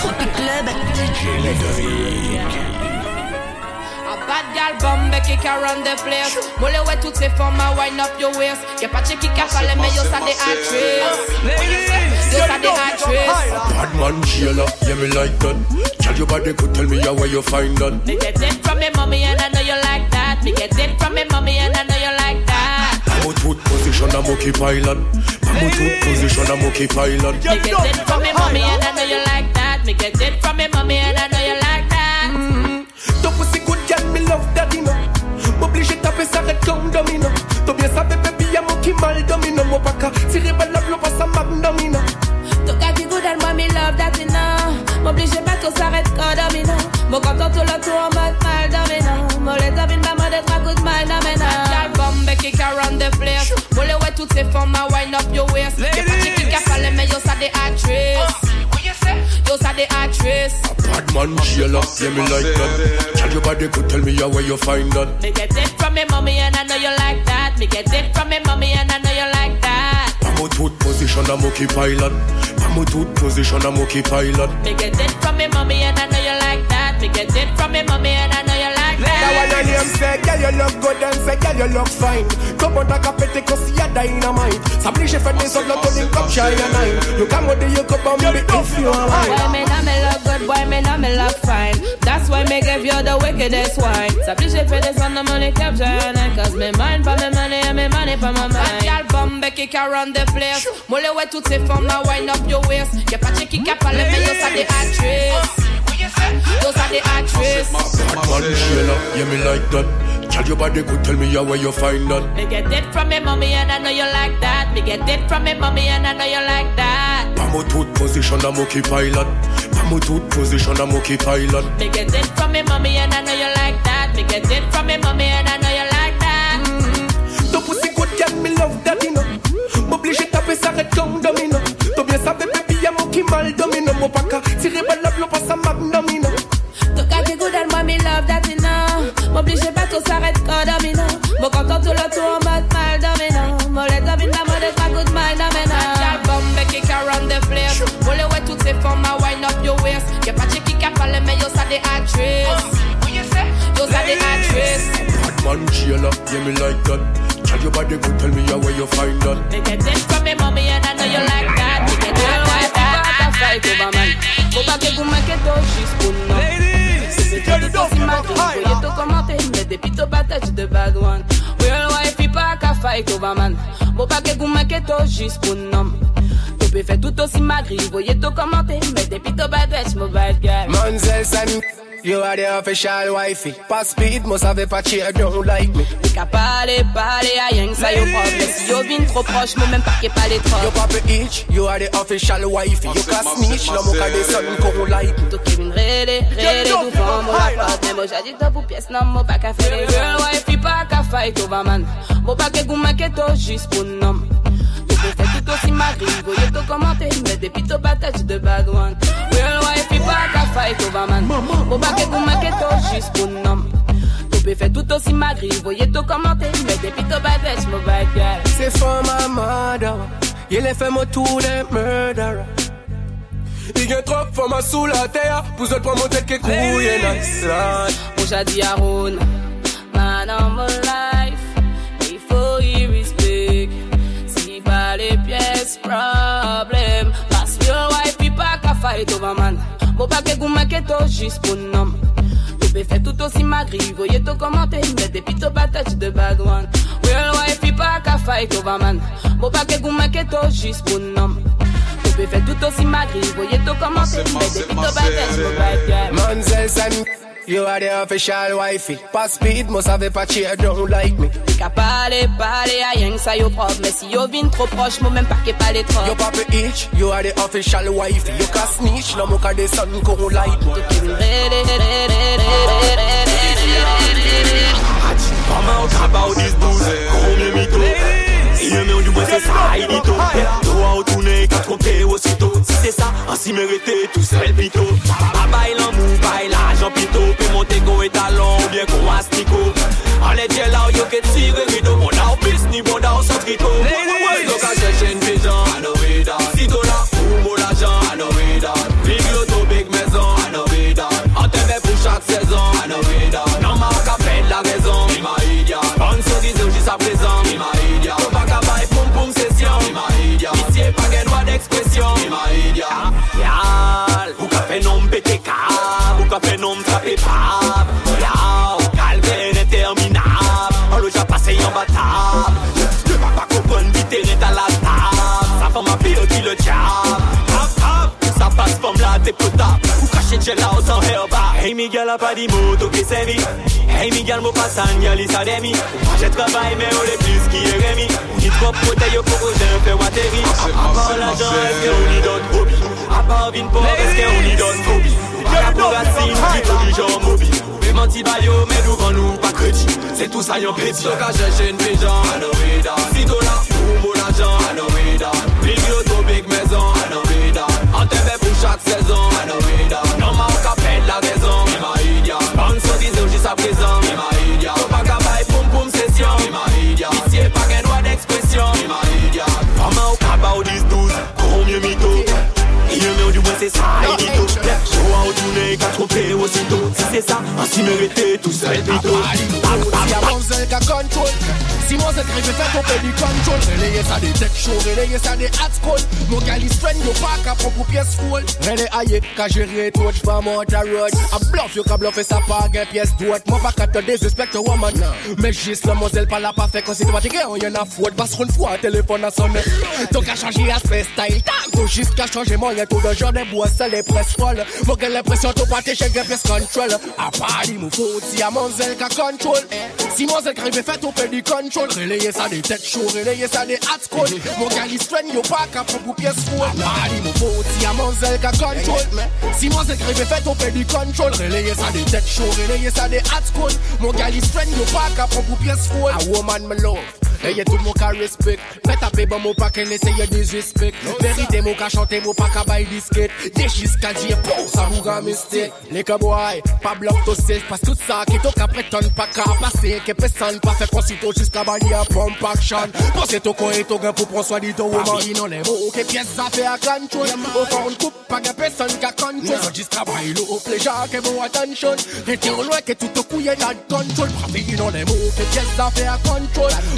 Tropic Club. DJ Ludovick. Bad gal bombe qui run the place. Molle ouais toutes ces formes à wind up your waist. Y'a pas de qui a parlé mais yo ça des actrices. Yo ça des actrices. Bad man Sheila, yeah me like that. Tell your body could tell me how where you find that. Me get it from me mommy and I know you like that. Me get it from me mommy and I know position, I'm okay pilot. I'm a tooth position, I'm okay pilot. Me get it from me mommy and I know you like that. Me get it from me mommy and I know you like that. Mm-hmm. Ton pussy good girl, me love daddy no. M'oblige taper ça red comme domino. T'as bien sabe baby, y'a mon qui mal domino. Mon paka, tirer balle la blow, pas ça domino Ton gars qui good and moi me love daddy no. M'oblige pas tout s'arrête comme domino. Mon content Molle ouais toutes ces formes à wind up your waist. Y'a pas de qui a parlé mais yo ça des actrices Yo ça des actrices Bad man Sheila, yeah me like that. Tell your body could tell me how where you find that. Me get it from me mommy and I know you like that. Me get it from me mommy and I know you like that. I'm a tooth position, I'm okay pilot. I'm a tooth position, I'm okay pilot. Me get it from me mommy and I know you like that. Me get it from me mommy and I know you like that That one your name say, girl you look good and say, girl you look fine. Come on, take a pete cause you're dynamite. S'oblige fait des autres, ton link up shine a nine You come with the you come on me if you are Why me not me look good, why me not me look fine. That's why me give you the wickedest wine. S'oblige fait des autres, money cap shine a nine Cause me mind for me money and me money for my mind. Gal bombe qui can run the place. Molle ouais toutes ces formes à wind up your waist. Y'a pas de qui a parlé mais yo ça des actrices Those are the actress. Bad man Sheila, yeah me like that. Tell your body could tell me where you find that. Me get it from me mommy and I know you like that. Me get it from me mommy and I know you like that. I'm tooth position, I'm okay pilot. I'm tooth position, I'm okay pilot. Me get it from me mommy and I know you like that. Me get it from me mommy and I know you like that. Mm-hmm. Ton pussy good girl, me love daddy no. M'oblige taper ça red comme domino T'as bien sabe baby, y'a mon qui mal domino Mon paka, tirer balle la pas ça M'oblige pas tout s'arrête comme domino Mon content tout le tour en mode mal domino Mon les domine la mode pas good mal domino Gal bombe qui can run the place Molle ouais toutes ces formes à wind up your waist Y'a pas de qui a parlé mais yo ça des actrices Yo ça des actrices Bad man Sheila, yeah me like that Tell your body could tell me how where you find that Me get it from me mommy and I know you like that Me get it like that Fight over man Faut pas que vous m'inquiétez juste pour nous Ladies, commenter, mais depuis tout battage de bad one Real wife, pas qu'à fight over man. Faut pas que vous m'inquiétez juste pour nous Tu peux faire tout aussi magri, voyez tout commenter, mais depuis tout battage, mon bad guy Manzel San You are the official wifey. Pass speed, must have a cheer, don't like me. T'es qu'à parler, parler à rien que ça yo problème. Si yo vin trop proche, moi même pas qu'est pas les trop. Yo papa itch, you are the official wifey. You can snitch, no mo ka de son ko like me. Toi qui vin rele, rele devant moi la porte. Mais moi dit toi pour pièce, non moi pas qu'à faire les girl wifey, pas qu'à fight over man. Moi pas que vous m'inquiétez juste pour nom. Tu peux faire tout aussi magri, voyez tout commenter, mais depuis tout battage de bad one. Real wifey, pas qu'à fight over man. Moi pas que vous m'inquiétez juste pour nom. Tu peux faire tout aussi magri, voyez tout commenter, mais depuis tout battage, mon bad guy. C'est for my mother. Il est fait mon tour de murderer. Il y a trop de femmes sous la terre, pour autres prendre mon tête qui couille nice. Moi j'ai dit à Ron, man on my fight over man. Moi pas que vous m'inquiétez juste pour nom. Tu peux faire tout aussi magri, voyez tout commenter, mais depuis tout battage de bad one. Real wife, il pas qu'à fight over man. Moi pas que vous m'inquiétez juste pour nom. Tu peux faire tout aussi magri, voyez tout commenter, mais depuis tout battage, mon bad guy. Manzel San You are the official wifey. Pass speed, must have a cheer, don't like me. Qu'à parler, parler à rien que ça yo propre. Mais si yo vin trop proche, moi même pas qu'est pas les trop. Yo papa itch, you are the official wifey. You can snitch, no mo ka de son ko like me. Come out about this booze, come mito. Yon men yon mwen se sa, yi dito Tro a ou toune, yi ka trompe osito Si se sa, ansi merete, tou sel pito. Ba bay lan mou, bay la jan pito Pe monte kon etalon, ou bien kon astiko t'es pas Là, calvaire interminable. On le déjà passé en bataille. Ne va pas comprendre vite à la table. Ça fait ma pire qui le diable. Ça passe comme là t'es potable Ou cacher gel out en herba. Hey Miguel a pas dit mot, tout qui servi Hey Miguel mo pas san, y'a lisa demi J'ai travaillé mais on est plus qui est Rémi. On dit trop protéger au pour un fait watery À part l'argent, est-ce qu'on y donne hobby À part vine pour est-ce qu'on y donne phobie Pas pour racine, qui tout du genre mobile. Mais bayo, mais nous vend nous pas crédit. C'est tout ça y'en pétit Donc à chercher une pigeon, I know we done Si toi là, ou mon argent, I know we done Big auto, big maison, I know we done En TV pour chaque saison, I know we done Non, ma capelle la raison, il m'a idiot Sponsor disait jusqu'à présent, il m'a Si c'est ça, ainsi mérité, tout seul plutôt Si a Monzel ka control Si Monzel krive fè ton pe di control Releye sa de tech show, releye sa de hot school Mon gal is friend yo pa ka pon pou pièce full. Rele aye, ka jere tout pa mount a road A bluff yo ka bluffe sa pa gen pièce doit Mon pa ka te disrespect a woman Mais jis le Monzel pa la pa fè kon si te pati gen yon a fout Bas kon fwa telefon a sonne Ton ka chanji aspect style Tam to jis ka chanji moyen tout de genre de bois se les presse folle Mon gen l'impression to pati che gen pièce control A pali mou fout si a Monzel ka control Si Monzel krive fè ton pe di control Releye sa de tech show, releye sa de hot school Mon gal is friend yo pa ka pon pou pièce A pali mou fout si a Monzel ka control Si Monzel krive fè ton pe di control Releye sa de tech show, releye sa de hot school Mon is friend yo pa ka pon pou pièce full A woman me love Eye tout moun ka respect. Mè tape ban mou pa ken eseye disrespect. Verite mou ka chante mou pa ka bay disket Dejis ka diye pou sa mou ga mistake Leke boy, pa blok to sej Pas tout sa ki to ka preton pa ka pase Ke pesan pa fe konsito jiska bali a pump action Pose to ko e to gen pou pron swa di to woman Papi non le mou ke za fe a control Ou fa un coupe pa gen pesan ka control So jiska bay lo ou pleja ke mou attention. Rete ou lwe ke tout to kouye nad control Papi non le mou ke pièce za fe a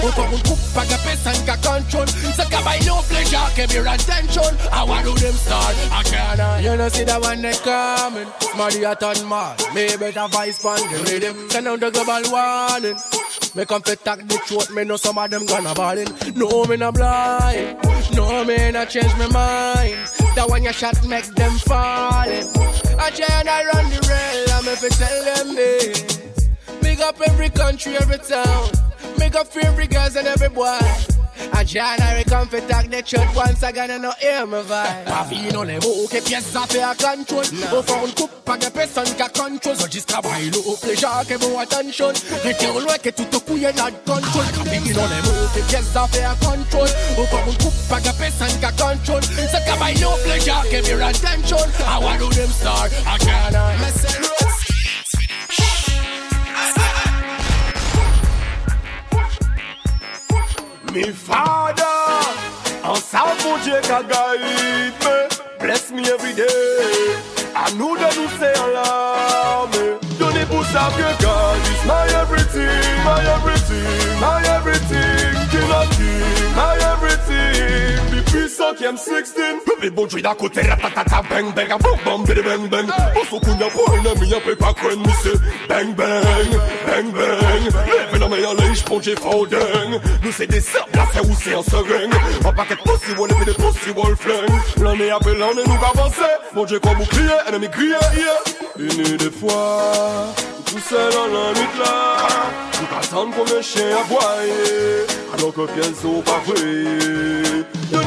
Ou fa un coupe pa gen pesan ka control. So ka bay lo pleja ke mir attention I want do them start? I can't uh, You know see that one they coming. Smarty a ton mad Me better vice pan the rhythm. Send out the global warning. Me come fit tack the throat Me know some of them gonna ballin. No me not blind. No me not change my mind. That one you shot make them falling I try and run the rail I'm if tell them this. Big up every country, every town Up for every girls and every boy. A January come fi tag the church once again and no hear me vibe. Papi non le mou ke pièce a fait a control Ou fa un coupe pa gen person ka control. So jiska bay lo ou pleja ke mou attention. Rete ou lwe ke tout kouye nad control. Papi non le mou ke pièce a fait a control. Ou fa un coupe pa gen person ka control. So bay lo ou pleja ke mir attention. I want do them start a January Me father, en savent mon Dieu qu'a guide me, bless me every day. À nous de nous c'est en larmes. Donnez pour ça que God is my everything, my everything, my everything. My everything. The puissant qui aime 16. Les bons jouets d'à côté, ratatata, bang bang, boum boum, bidi bang bang. Pour ce qu'on a pour un ami, un peu pas quoi, mais c'est bang bang, bang bang. Lève la main à l'œil, j'ponge et dingue. Nous c'est des sables, là c'est où c'est en seringue. En paquet de pussy, on est des pussy, wall flingue. L'année après l'année, nous avancer. Mon Dieu, comme vous criez, ennemi criez, yeah. Une des fois, tout seul dans la nuit là. Tout attendre comme un chien à aboyer. Que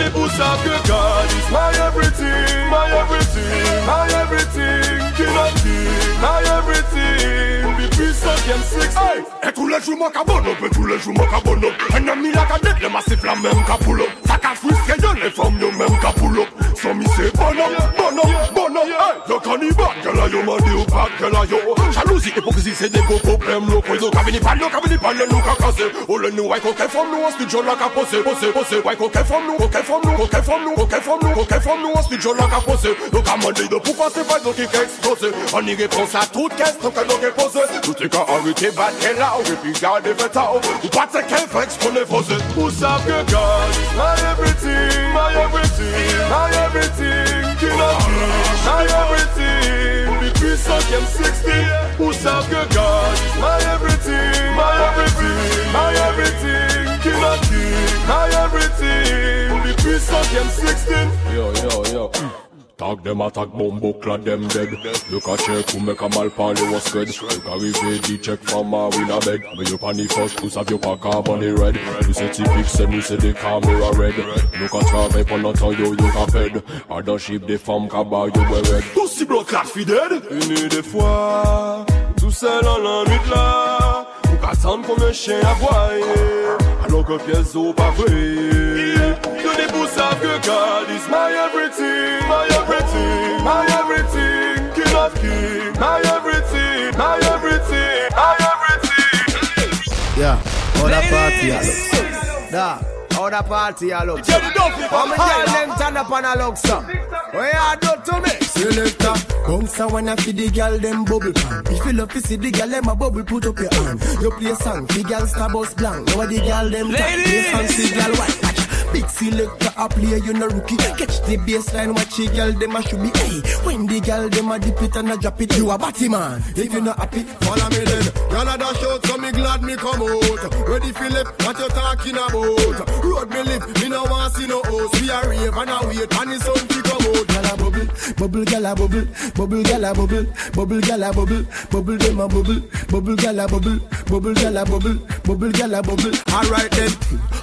pour ça que God is my everything, my everything, my everything. King of king, my everything. The puissant qui aime six. Et tous les jours, moi, cabonne up, tous les jours, moi, cabonne up. Un ami, la cadette, le massif, la même capoule up. Ça qu'a frustré, y'a les femmes, y'a même capoule up. Sans mi, c'est bon up, bon up, bon up. Hey, y'a cannibale, que là, y'a m'a dit ou pas, que là, y'a. Jalousie, hypocrisie, c'est des gros problèmes, locaux. Y'a cabini parle, y'a cabini parle, nous, qu'a cassé. Oh, le nous, ouais, coquet, femme, nous, ensuite, j'en l'a qu'a posé, posé, posé. Ouais, coquet, femme, nous, coquet, femme, nous, coquet, femme, nous, coquet, femme, nous, coquet, femme, nous, ensuite, j'en l'a qu'a posé. Donc, à mon de pourquoi c'est pas donc qui qu'a explosé. On y répond à toute question que nous qu'a posé. Tout est qu'à arrêter, battre là, et puis garder fait ça. Ou pas de qu'un fait qu'on est posé. Who savent que God is my everything, my everything, my everything. King of kings, my everything. The puissant 5 16 Who serve que God? Is my everything. My everything, my everything. King of King, my everything. The puissant 16 Yo, yo, yo Tag them attack bomb clad them dead. Look a check who make a mal party was good Look a reveal the check from a bed you pan the first puss have your pack up on the red. You say me say the camera red. Not you you can fed I don't ship the femme you wear red. Aussi bloc clad fi dead. Une des fois Tout seul en la nuit là? Ou qu'attendre comme un chien aboyer Alors que pièce au pas vrai. Que des pouces savent que God is my everything. My everything, my everything King of king, my everything My everything, my everything Yeah, all that party, I look. Da, all that party, I look. How me girl them turn up and I look some. What you do to me? Selector, bounce a wanna feed the girl them bubble pan. If you love to see the girl them a bubble, put up your hand. You play song, the girl star bus blank. Now the girl them tap, play song, see girl white. Big selector a play, you no rookie. Catch the baseline, watch the girl them a should be. Hey, when the girl them a dip it and a drop it, you a batty man. If you not happy, follow me then. Girl a dash out, so me glad me come out. Ready Philip, what you talking about? Road me live, me no want see no host. We a rave and a wait, and sun fi come out. Girl a bubble, bubble, girl a bubble, bubble, girl a bubble, bubble, girl a bubble, bubble them a bubble, bubble, girl a bubble, bubble, girl a bubble, bubble, girl a bubble. Alright then,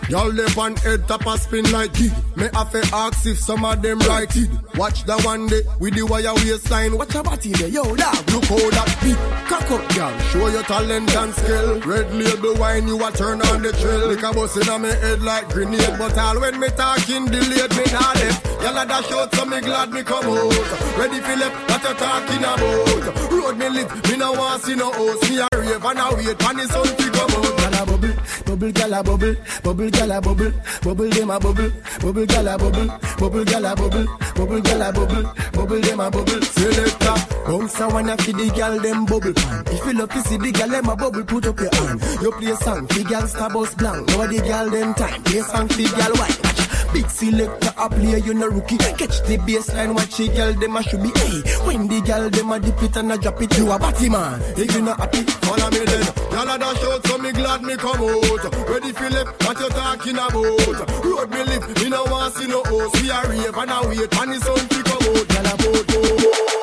y'all left on head top a spin like kid. Me have to ask if some of them right it. Watch the one day with the wire waistline. Watch your body there, yo dog. Look how that beat. Cock up, girl. Show your talent and skill. Red label wine, you a turn on the trail. Like a bus in me head like grenade, but all when me talking delayed, me not left. Y'all a dash out, so me glad me come out. Ready Philip, what you talking about? Road me lit, me no want see no host. Me a rave and a wait, and the sun fi come out. Gyal a bubble, bubble gyal a bubble, bubble gyal a bubble, bubble dem a bubble, bubble gyal a bubble, bubble gyal a bubble, bubble gyal a bubble, bubble dem a bubble. Selector, bounce a wanna feed the gyal dem bubble pan. If you love to see the gyal dem a bubble, put up your hand. You play song, fi gyal star bus blank. Now the gyal dem time, play song fi gyal white. Selector a play, you no rookie. Catch the baseline, watch the girl them a should be. Hey, when the girl them a dip it and a drop it, you a batty man. If you not happy, follow me then. Y'all a dash out, so me glad me come out. Ready Philip, what you talking about? Road me live, me no want see no host. We a rave and a wait, and the sun fi come out. Y'all a